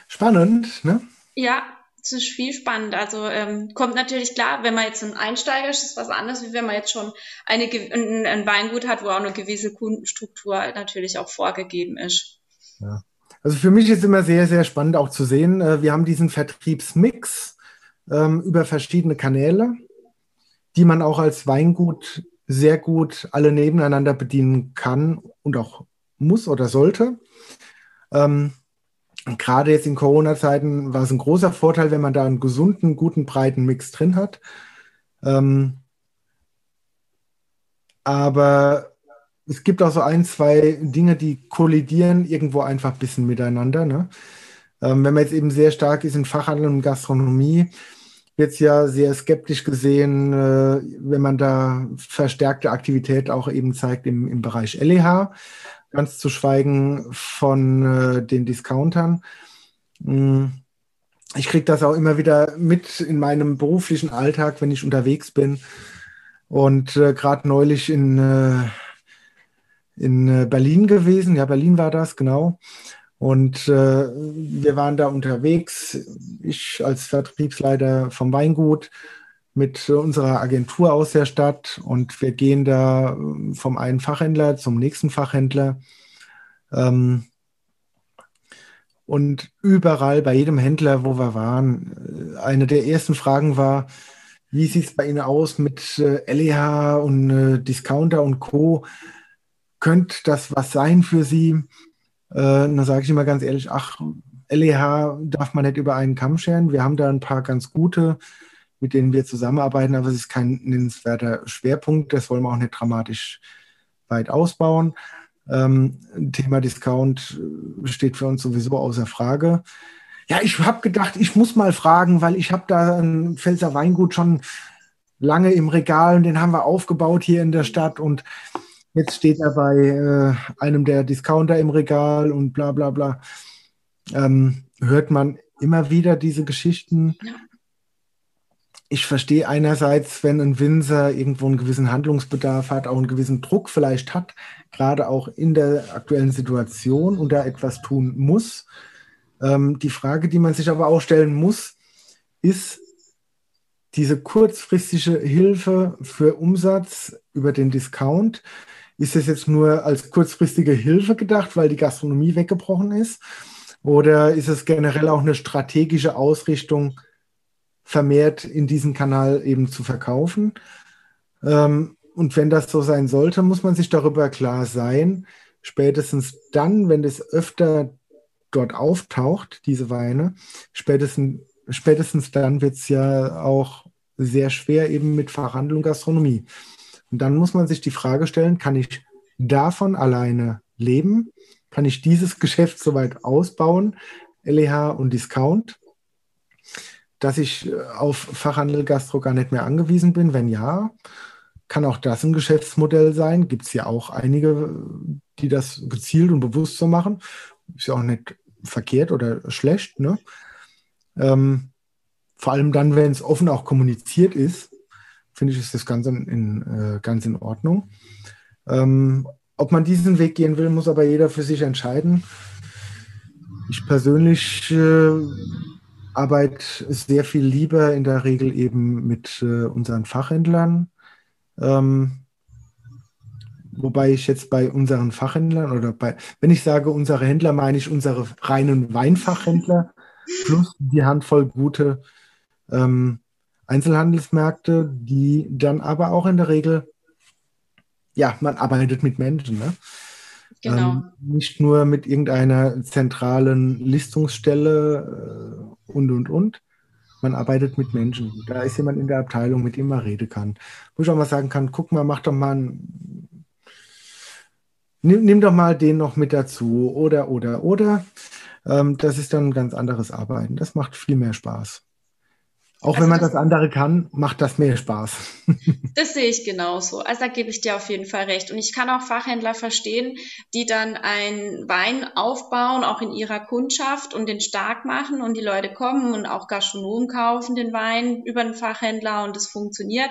Spannend, ne? Ja, es ist viel spannend. Also ähm, kommt natürlich klar, wenn man jetzt ein Einsteiger ist, ist was anderes, wie wenn man jetzt schon eine, ein, ein Weingut hat, wo auch eine gewisse Kundenstruktur natürlich auch vorgegeben ist. Ja. Also für mich ist immer sehr, sehr spannend auch zu sehen, äh, wir haben diesen Vertriebsmix ähm, über verschiedene Kanäle, die man auch als Weingut sehr gut alle nebeneinander bedienen kann und auch muss oder sollte. Ähm, gerade jetzt in Corona-Zeiten war es ein großer Vorteil, wenn man da einen gesunden, guten, breiten Mix drin hat. Ähm, aber es gibt auch so ein, zwei Dinge, die kollidieren irgendwo einfach ein bisschen miteinander. Ne? Ähm, wenn man jetzt eben sehr stark ist in Fachhandel und Gastronomie, wird es ja sehr skeptisch gesehen, äh, wenn man da verstärkte Aktivität auch eben zeigt im, im Bereich LEH, ganz zu schweigen von äh, den Discountern. Mm, ich kriege das auch immer wieder mit in meinem beruflichen Alltag, wenn ich unterwegs bin. Und äh, gerade neulich in, äh, in äh, Berlin gewesen, ja, Berlin war das, genau. Und äh, wir waren da unterwegs, ich als Vertriebsleiter vom Weingut mit unserer Agentur aus der Stadt und wir gehen da äh, vom einen Fachhändler zum nächsten Fachhändler. Ähm, und überall bei jedem Händler, wo wir waren, äh, eine der ersten Fragen war, wie sieht es bei Ihnen aus mit äh, LEH und äh, Discounter und Co? Könnte das was sein für Sie? Äh, dann sage ich immer ganz ehrlich, ach, LEH darf man nicht über einen Kamm scheren. Wir haben da ein paar ganz gute, mit denen wir zusammenarbeiten, aber es ist kein nennenswerter Schwerpunkt. Das wollen wir auch nicht dramatisch weit ausbauen. Ähm, Thema Discount äh, steht für uns sowieso außer Frage. Ja, ich habe gedacht, ich muss mal fragen, weil ich habe da ein Pfälzer Weingut schon lange im Regal und den haben wir aufgebaut hier in der Stadt und Jetzt steht er bei äh, einem der Discounter im Regal und bla bla bla. Ähm, hört man immer wieder diese Geschichten. Ich verstehe einerseits, wenn ein Winzer irgendwo einen gewissen Handlungsbedarf hat, auch einen gewissen Druck vielleicht hat, gerade auch in der aktuellen Situation und da etwas tun muss. Ähm, die Frage, die man sich aber auch stellen muss, ist, diese kurzfristige Hilfe für Umsatz über den Discount, ist es jetzt nur als kurzfristige Hilfe gedacht, weil die Gastronomie weggebrochen ist? Oder ist es generell auch eine strategische Ausrichtung, vermehrt in diesen Kanal eben zu verkaufen? Ähm, und wenn das so sein sollte, muss man sich darüber klar sein, spätestens dann, wenn das öfter dort auftaucht, diese Weine, spätestens, spätestens dann wird es ja auch sehr schwer eben mit Verhandlung Gastronomie. Und dann muss man sich die Frage stellen, kann ich davon alleine leben? Kann ich dieses Geschäft soweit ausbauen, LEH und Discount, dass ich äh, auf Fachhandel Gastro gar nicht mehr angewiesen bin? Wenn ja, kann auch das ein Geschäftsmodell sein. Gibt es ja auch einige, die das gezielt und bewusst so machen. Ist ja auch nicht verkehrt oder schlecht. Ne? Ähm, vor allem dann, wenn es offen auch kommuniziert ist finde ich, ist das Ganze in, äh, ganz in Ordnung. Ähm, ob man diesen Weg gehen will, muss aber jeder für sich entscheiden. Ich persönlich äh, arbeite sehr viel lieber in der Regel eben mit äh, unseren Fachhändlern. Ähm, wobei ich jetzt bei unseren Fachhändlern oder bei, wenn ich sage unsere Händler, meine ich unsere reinen Weinfachhändler plus die Handvoll gute ähm, Einzelhandelsmärkte, die dann aber auch in der Regel, ja, man arbeitet mit Menschen. Ne? Genau. Ähm, nicht nur mit irgendeiner zentralen Listungsstelle äh, und, und, und. Man arbeitet mit Menschen. Da ist jemand in der Abteilung, mit dem man reden kann. Wo ich auch mal sagen kann, guck mal, mach doch mal ein, nimm, nimm doch mal den noch mit dazu oder, oder, oder. Ähm, das ist dann ein ganz anderes Arbeiten. Das macht viel mehr Spaß. Auch also wenn man das, das, andere kann, macht das mehr Spaß. Das sehe ich genauso. Also da gebe ich dir auf jeden Fall recht. Und ich kann auch Fachhändler verstehen, die dann einen Wein aufbauen, auch in ihrer Kundschaft und den stark machen und die Leute kommen und auch Gastronomen kaufen den Wein über den Fachhändler und es funktioniert.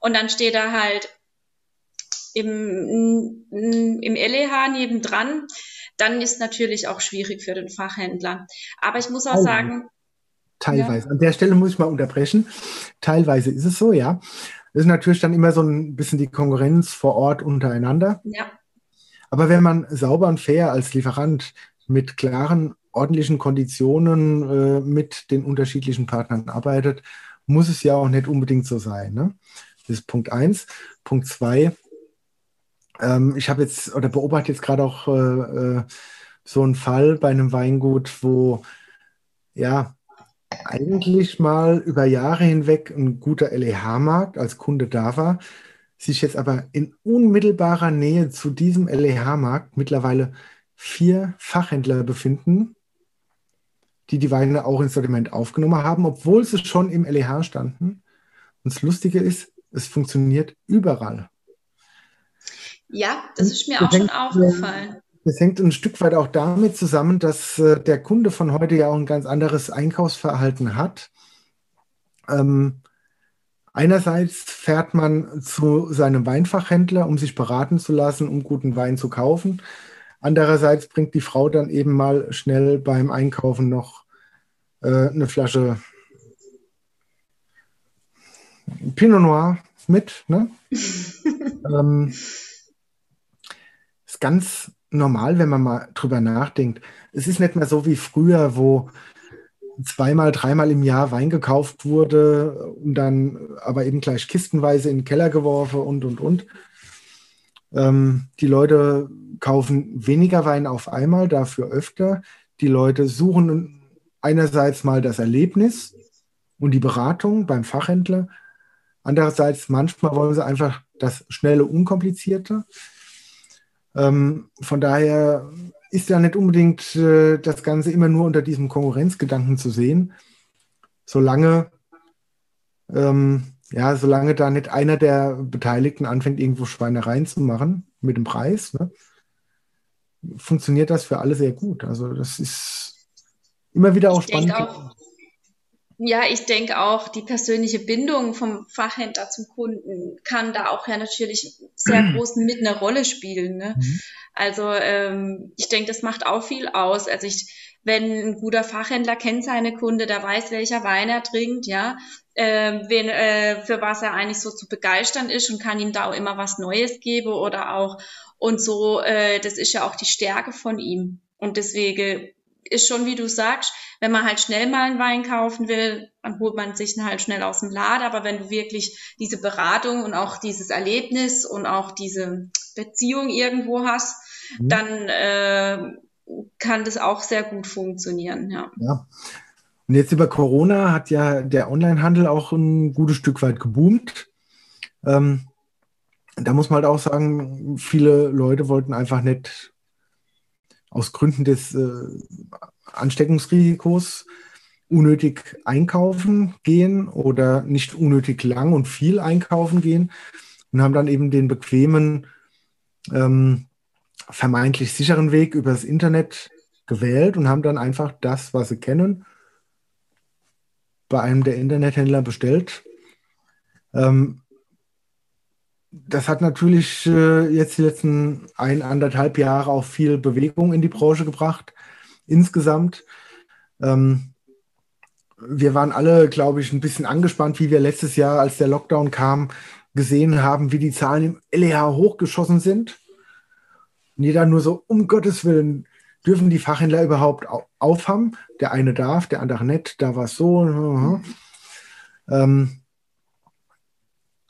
Und dann steht er halt im, im LEH nebendran. Dann ist natürlich auch schwierig für den Fachhändler. Aber ich muss auch oh. sagen, Teilweise. Ja. An der Stelle muss ich mal unterbrechen. Teilweise ist es so, ja. Das ist natürlich dann immer so ein bisschen die Konkurrenz vor Ort untereinander. Ja. Aber wenn man sauber und fair als Lieferant mit klaren, ordentlichen Konditionen äh, mit den unterschiedlichen Partnern arbeitet, muss es ja auch nicht unbedingt so sein. Ne? Das ist Punkt eins. Punkt zwei. Ähm, ich habe jetzt oder beobachte jetzt gerade auch äh, äh, so einen Fall bei einem Weingut, wo ja eigentlich mal über Jahre hinweg ein guter LEH-Markt als Kunde da war, sich jetzt aber in unmittelbarer Nähe zu diesem LEH-Markt mittlerweile vier Fachhändler befinden, die die Weine auch ins Sortiment aufgenommen haben, obwohl sie schon im LEH standen. Und das Lustige ist, es funktioniert überall. Ja, das ist mir auch schon aufgefallen. Es hängt ein Stück weit auch damit zusammen, dass äh, der Kunde von heute ja auch ein ganz anderes Einkaufsverhalten hat. Ähm, einerseits fährt man zu seinem Weinfachhändler, um sich beraten zu lassen, um guten Wein zu kaufen. Andererseits bringt die Frau dann eben mal schnell beim Einkaufen noch äh, eine Flasche Pinot Noir mit. Ne? ähm, ist ganz normal, wenn man mal drüber nachdenkt. Es ist nicht mehr so wie früher, wo zweimal, dreimal im Jahr Wein gekauft wurde und dann aber eben gleich kistenweise in den Keller geworfen und, und, und. Ähm, die Leute kaufen weniger Wein auf einmal, dafür öfter. Die Leute suchen einerseits mal das Erlebnis und die Beratung beim Fachhändler. Andererseits, manchmal wollen sie einfach das schnelle, unkomplizierte. Ähm, von daher ist ja nicht unbedingt äh, das Ganze immer nur unter diesem Konkurrenzgedanken zu sehen, solange, ähm, ja, solange da nicht einer der Beteiligten anfängt, irgendwo Schweinereien zu machen mit dem Preis, ne, funktioniert das für alle sehr gut. Also das ist immer wieder auch ich spannend. Auch, ja, ich denke auch, die persönliche Bindung vom Fachhändler zum Kunden kann da auch ja natürlich sehr groß mit einer Rolle spielen. Ne? Mhm. Also ähm, ich denke, das macht auch viel aus. Also ich, wenn ein guter Fachhändler kennt seine Kunde, der weiß, welcher Wein er trinkt, ja, äh, wen, äh, für was er eigentlich so zu begeistern ist und kann ihm da auch immer was Neues geben oder auch und so, äh, das ist ja auch die Stärke von ihm. Und deswegen ist schon, wie du sagst, wenn man halt schnell mal einen Wein kaufen will, dann holt man sich ihn halt schnell aus dem Laden. Aber wenn du wirklich diese Beratung und auch dieses Erlebnis und auch diese Beziehung irgendwo hast, mhm. dann äh, kann das auch sehr gut funktionieren. Ja. ja. Und jetzt über Corona hat ja der Onlinehandel auch ein gutes Stück weit geboomt. Ähm, da muss man halt auch sagen, viele Leute wollten einfach nicht aus Gründen des äh, Ansteckungsrisikos unnötig einkaufen gehen oder nicht unnötig lang und viel einkaufen gehen und haben dann eben den bequemen, ähm, vermeintlich sicheren Weg übers Internet gewählt und haben dann einfach das, was sie kennen, bei einem der Internethändler bestellt. Ähm, das hat natürlich äh, jetzt die letzten ein, anderthalb Jahre auch viel Bewegung in die Branche gebracht, insgesamt. Ähm, wir waren alle, glaube ich, ein bisschen angespannt, wie wir letztes Jahr, als der Lockdown kam, gesehen haben, wie die Zahlen im LEH hochgeschossen sind. Und jeder nur so, um Gottes Willen, dürfen die Fachhändler überhaupt aufhaben? Der eine darf, der andere nicht, da war es so. Mhm. Ähm,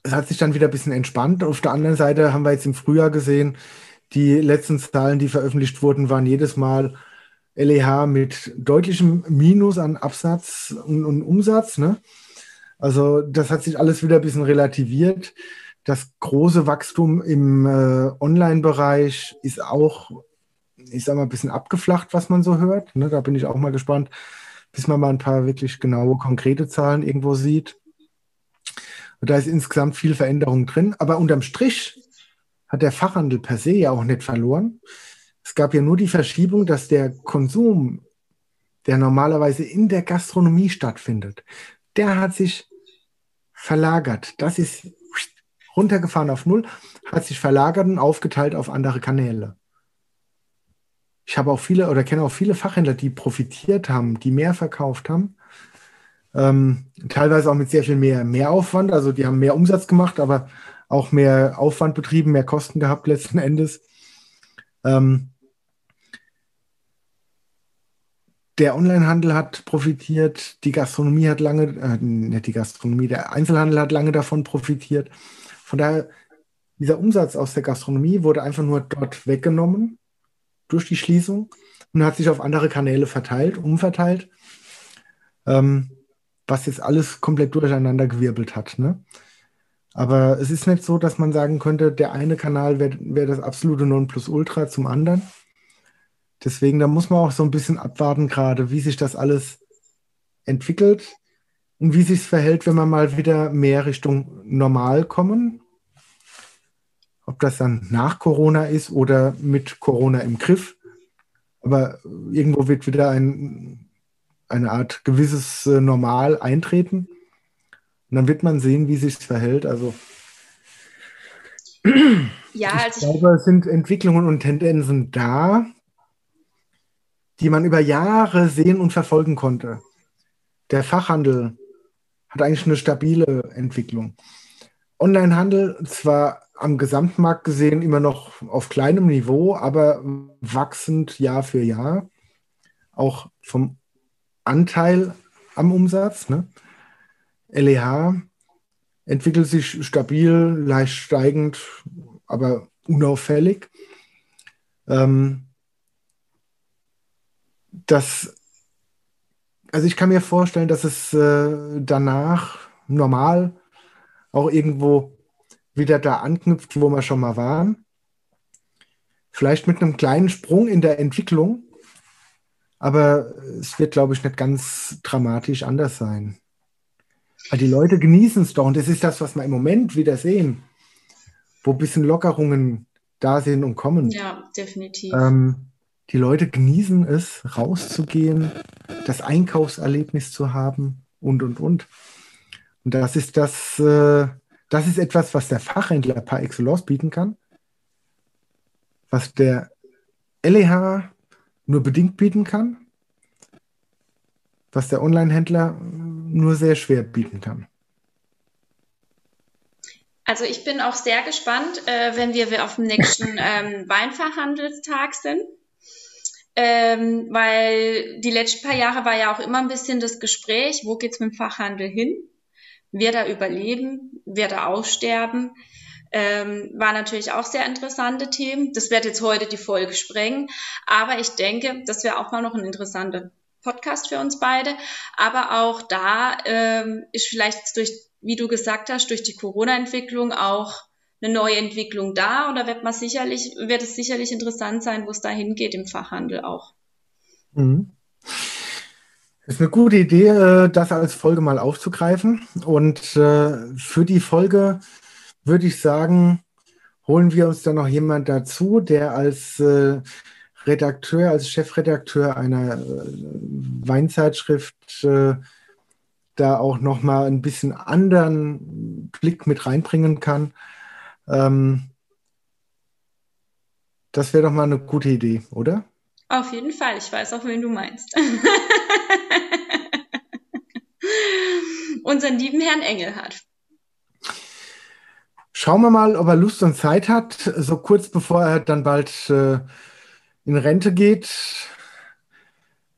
es hat sich dann wieder ein bisschen entspannt. Auf der anderen Seite haben wir jetzt im Frühjahr gesehen, die letzten Zahlen, die veröffentlicht wurden, waren jedes Mal LEH mit deutlichem Minus an Absatz und, und Umsatz. Ne? Also das hat sich alles wieder ein bisschen relativiert. Das große Wachstum im äh, Online-Bereich ist auch, ich sag mal, ein bisschen abgeflacht, was man so hört. Ne? Da bin ich auch mal gespannt, bis man mal ein paar wirklich genaue, konkrete Zahlen irgendwo sieht. Und da ist insgesamt viel Veränderung drin. Aber unterm Strich hat der Fachhandel per se ja auch nicht verloren. Es gab ja nur die Verschiebung, dass der Konsum, der normalerweise in der Gastronomie stattfindet, der hat sich verlagert. Das ist runtergefahren auf Null, hat sich verlagert und aufgeteilt auf andere Kanäle. Ich habe auch viele oder kenne auch viele Fachhändler, die profitiert haben, die mehr verkauft haben ähm, teilweise auch mit sehr viel mehr Mehraufwand. Also die haben mehr Umsatz gemacht, aber auch mehr Aufwand betrieben, mehr Kosten gehabt letzten Endes. Ähm, der Onlinehandel hat profitiert, die Gastronomie hat lange, äh, nicht die Gastronomie, der Einzelhandel hat lange davon profitiert. Von daher, dieser Umsatz aus der Gastronomie wurde einfach nur dort weggenommen durch die Schließung und hat sich auf andere Kanäle verteilt, umverteilt. Ähm, was jetzt alles komplett durcheinander gewirbelt hat. Ne? Aber es ist nicht so, dass man sagen könnte, der eine Kanal wäre wär das absolute Nonplusultra zum anderen. Deswegen, da muss man auch so ein bisschen abwarten, gerade wie sich das alles entwickelt und wie sich es verhält, wenn wir mal wieder mehr Richtung normal kommen. Ob das dann nach Corona ist oder mit Corona im Griff. Aber irgendwo wird wieder ein, eine Art gewisses äh, Normal eintreten. Und dann wird man sehen, wie sich es verhält. Also ja, ich also glaube, es sind Entwicklungen und Tendenzen da, die man über Jahre sehen und verfolgen konnte. Der Fachhandel hat eigentlich eine stabile Entwicklung. Onlinehandel zwar am Gesamtmarkt gesehen immer noch auf kleinem Niveau, aber wachsend Jahr für Jahr, auch vom Anteil am Umsatz. Ne? LEH entwickelt sich stabil, leicht steigend, aber unauffällig. Ähm, das, also ich kann mir vorstellen, dass es äh, danach normal auch irgendwo wieder da anknüpft, wo wir schon mal waren. Vielleicht mit einem kleinen Sprung in der Entwicklung, aber es wird, glaube ich, nicht ganz dramatisch anders sein. Weil die Leute genießen es doch und das ist das, was wir im Moment wieder sehen, wo ein bisschen Lockerungen da sind und kommen. Ja, definitiv. Ähm, die Leute genießen es, rauszugehen, das Einkaufserlebnis zu haben und, und, und. Und das ist das, äh, das ist etwas, was der Fachhändler par excellence bieten kann, was der LEH nur bedingt bieten kann, was der Online-Händler nur sehr schwer bieten kann. Also ich bin auch sehr gespannt, äh, wenn wir auf dem nächsten ähm, Weinfachhandelstag sind. Ähm, weil die letzten paar Jahre war ja auch immer ein bisschen das Gespräch, wo geht's mit dem Fachhandel hin? Wer da überleben? Wer da aussterben? Ähm, war natürlich auch sehr interessante Themen. Das wird jetzt heute die Folge sprengen. Aber ich denke, das wäre auch mal noch ein interessanter Podcast für uns beide. Aber auch da ähm, ist vielleicht durch, wie du gesagt hast, durch die Corona-Entwicklung auch eine neue Entwicklung da oder wird man sicherlich, wird es sicherlich interessant sein, wo es da hingeht im Fachhandel auch. Mhm. Ist eine gute Idee, äh, das als Folge mal aufzugreifen. Und äh, für die Folge würde ich sagen, holen wir uns dann noch jemand dazu, der als äh, Redakteur, als Chefredakteur einer Weinzeitschrift da auch noch mal ein bisschen anderen Blick mit reinbringen kann. Ähm, das wäre doch mal eine gute Idee, oder? Auf jeden Fall. Ich weiß auch, wen du meinst. Unseren lieben Herrn Engelhardt. Schauen wir mal, ob er Lust und Zeit hat, so kurz bevor er dann bald äh, in Rente geht,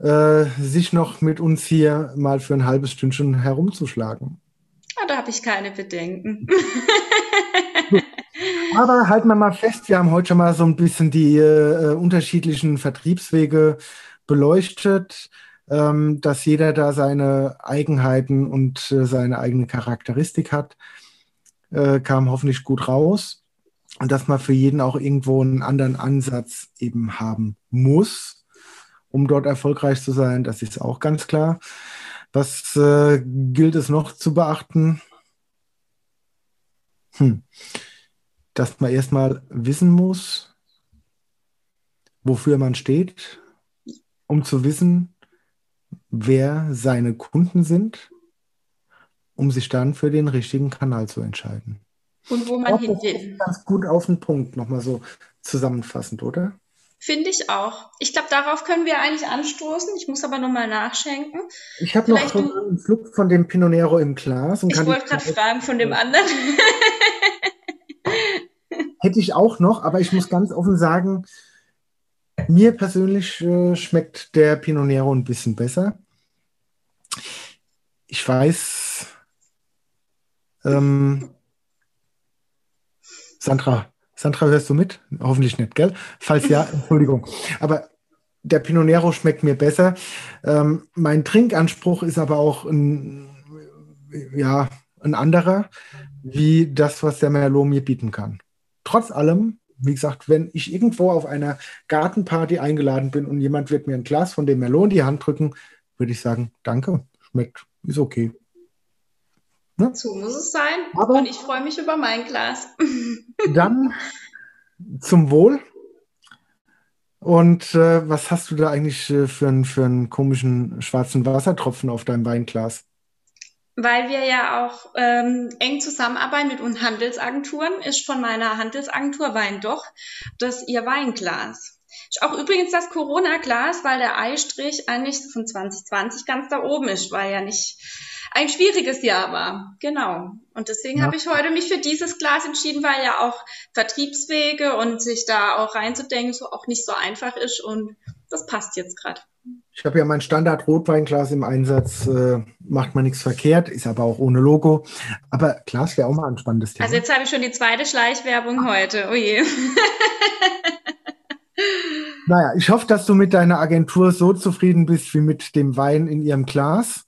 äh, sich noch mit uns hier mal für ein halbes Stündchen herumzuschlagen. Ah, da habe ich keine Bedenken. Aber halten wir mal fest, wir haben heute schon mal so ein bisschen die äh, unterschiedlichen Vertriebswege beleuchtet, ähm, dass jeder da seine Eigenheiten und äh, seine eigene Charakteristik hat, äh, kam hoffentlich gut raus. Und dass man für jeden auch irgendwo einen anderen Ansatz eben haben muss, um dort erfolgreich zu sein, das ist auch ganz klar. Was äh, gilt es noch zu beachten? Hm dass man erstmal wissen muss, wofür man steht, um zu wissen, wer seine Kunden sind, um sich dann für den richtigen Kanal zu entscheiden. Und wo man hin will. Ganz gut auf den Punkt, nochmal so zusammenfassend, oder? Finde ich auch. Ich glaube, darauf können wir eigentlich anstoßen. Ich muss aber nochmal nachschenken. Ich habe noch einen Flug von dem Pinot Nero im Glas. ich wollte gerade fragen von dem anderen. Hätte ich auch noch, aber ich muss ganz offen sagen, mir persönlich äh, schmeckt der Pinot Nero ein bisschen besser. Ich weiß, ähm, Sandra, Sandra, hörst du mit? Hoffentlich nicht, gell? Falls ja, Entschuldigung. Aber der Pinot Nero schmeckt mir besser. Ähm, mein Trinkanspruch ist aber auch ein, ja, ein anderer, wie das, was der Merlot mir bieten kann. Trotz allem, wie gesagt, wenn ich irgendwo auf einer Gartenparty eingeladen bin und jemand wird mir ein Glas von dem Merlot in die Hand drücken, würde ich sagen, danke, schmeckt, ist okay. Ne? So muss es sein. Aber und ich freue mich über mein Glas. dann zum Wohl. Und äh, was hast du da eigentlich äh, für, einen, für einen komischen schwarzen Wassertropfen auf deinem Weinglas? Weil wir ja auch ähm, eng zusammenarbeiten mit unseren Handelsagenturen, ist von meiner Handelsagentur Wein doch das ihr Weinglas. Ist auch übrigens das Corona-Glas, weil der Eistrich eigentlich von 2020 ganz da oben ist, weil ja nicht ein schwieriges Jahr war. Genau. Und deswegen ja. habe ich heute mich für dieses Glas entschieden, weil ja auch Vertriebswege und sich da auch reinzudenken so auch nicht so einfach ist und das passt jetzt gerade. Ich habe ja mein Standard-Rotweinglas im Einsatz, äh, macht man nichts verkehrt, ist aber auch ohne Logo. Aber Glas wäre auch mal ein spannendes Thema. Also jetzt habe ich schon die zweite Schleichwerbung heute. Oh je. naja, ich hoffe, dass du mit deiner Agentur so zufrieden bist wie mit dem Wein in ihrem Glas.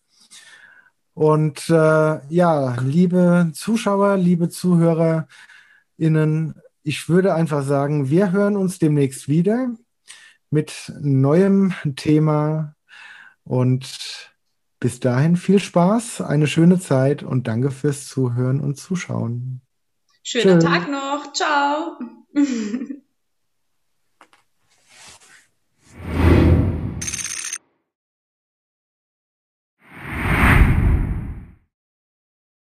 Und äh, ja, liebe Zuschauer, liebe ZuhörerInnen, ich würde einfach sagen, wir hören uns demnächst wieder mit neuem Thema und bis dahin viel Spaß, eine schöne Zeit und danke fürs Zuhören und Zuschauen. Schönen Tag noch. Ciao.